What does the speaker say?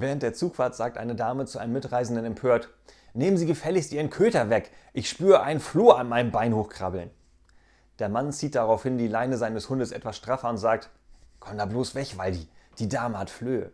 Während der Zugfahrt sagt eine Dame zu einem Mitreisenden empört, Nehmen Sie gefälligst Ihren Köter weg, ich spüre einen Floh an meinem Bein hochkrabbeln. Der Mann zieht daraufhin die Leine seines Hundes etwas straffer und sagt, Komm da bloß weg, Waldi, die Dame hat Flöhe.